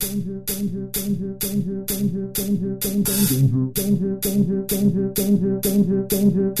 danger danger danger danger danger danger danger danger danger danger danger danger danger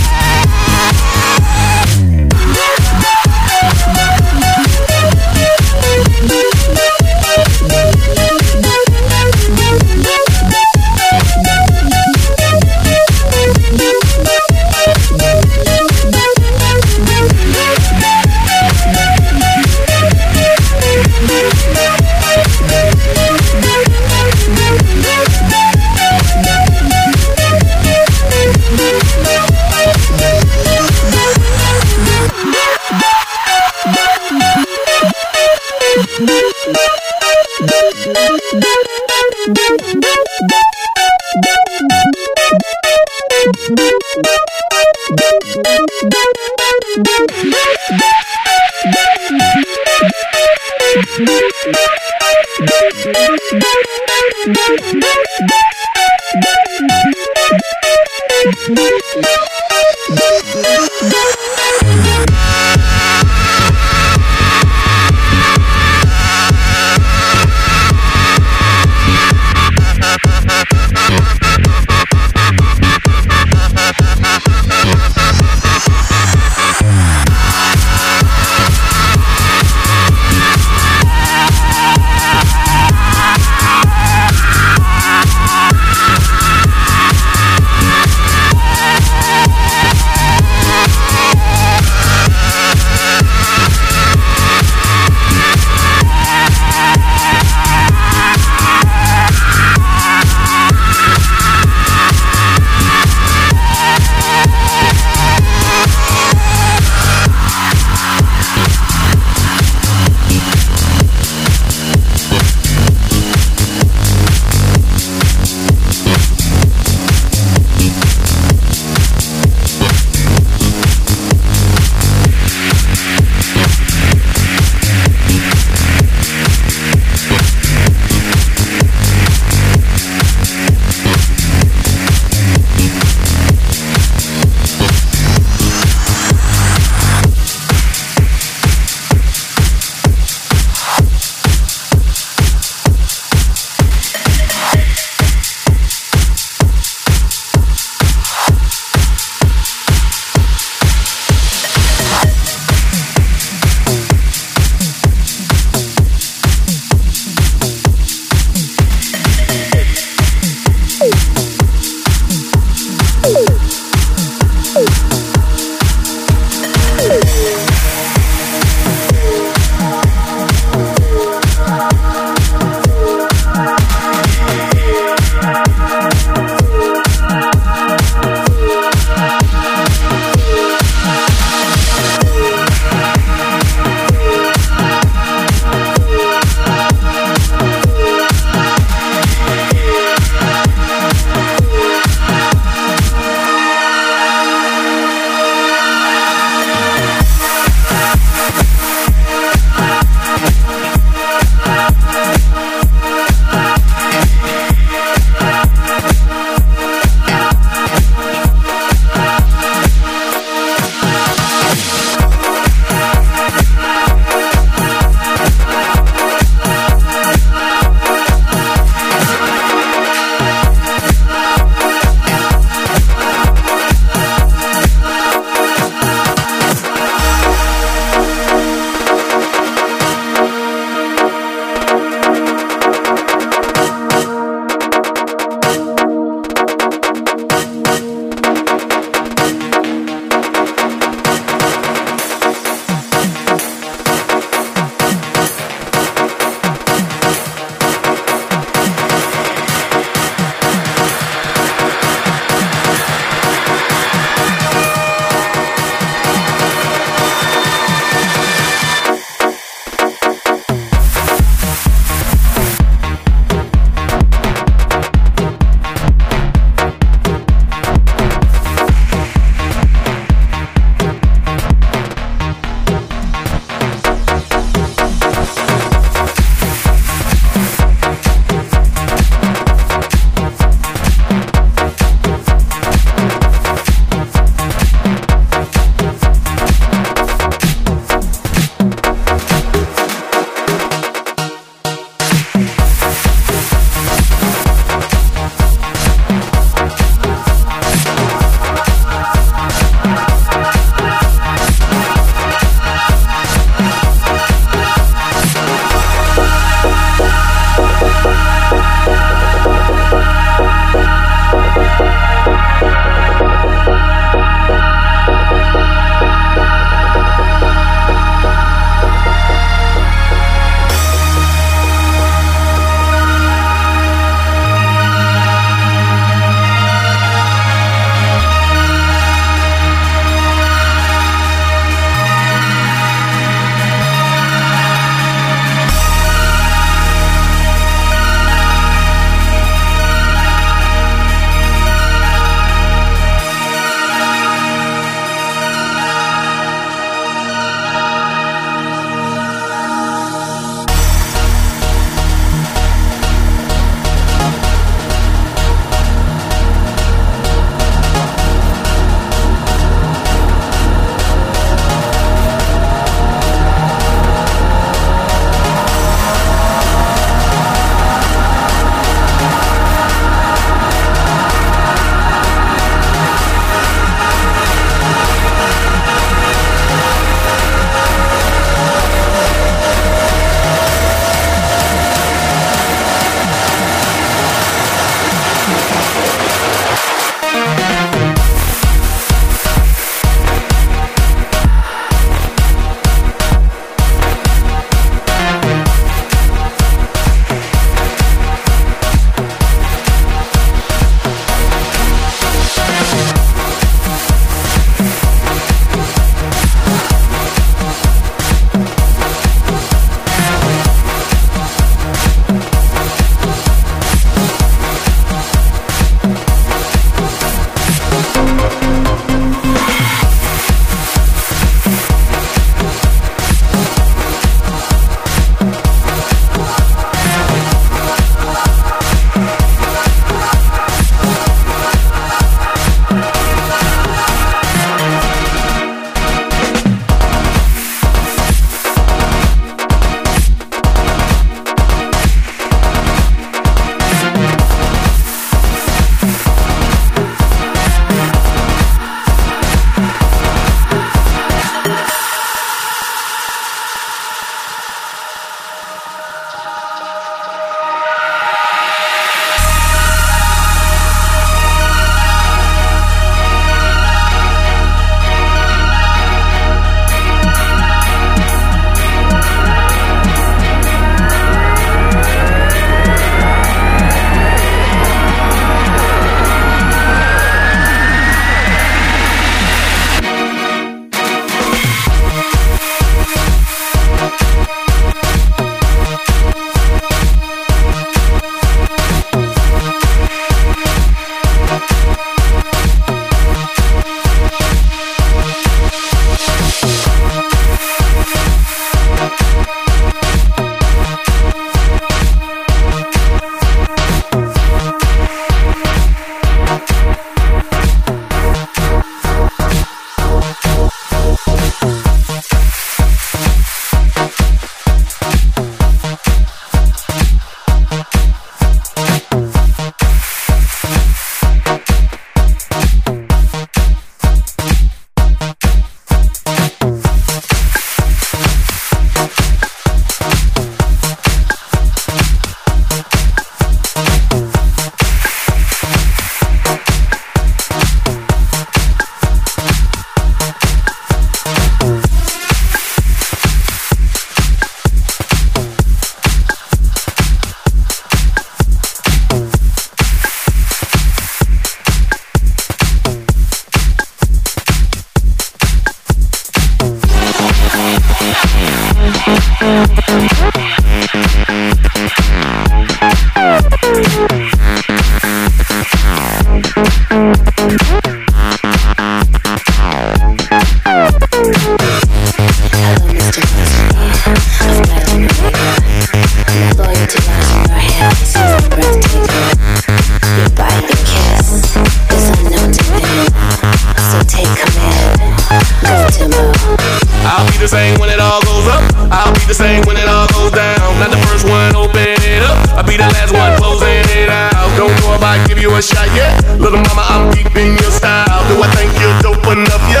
shot yet. Little mama, I'm deep in your style. Do I think you're dope enough? Yeah.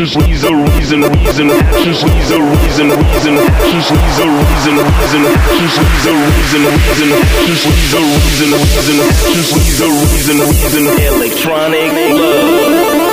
actions reason reason reason. Actions reason reason reason. Actions reason reason reason. Actions reason reason reason. Actions reason reason reason. Actions reason reason reason. Electronic love.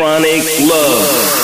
Chronic Love.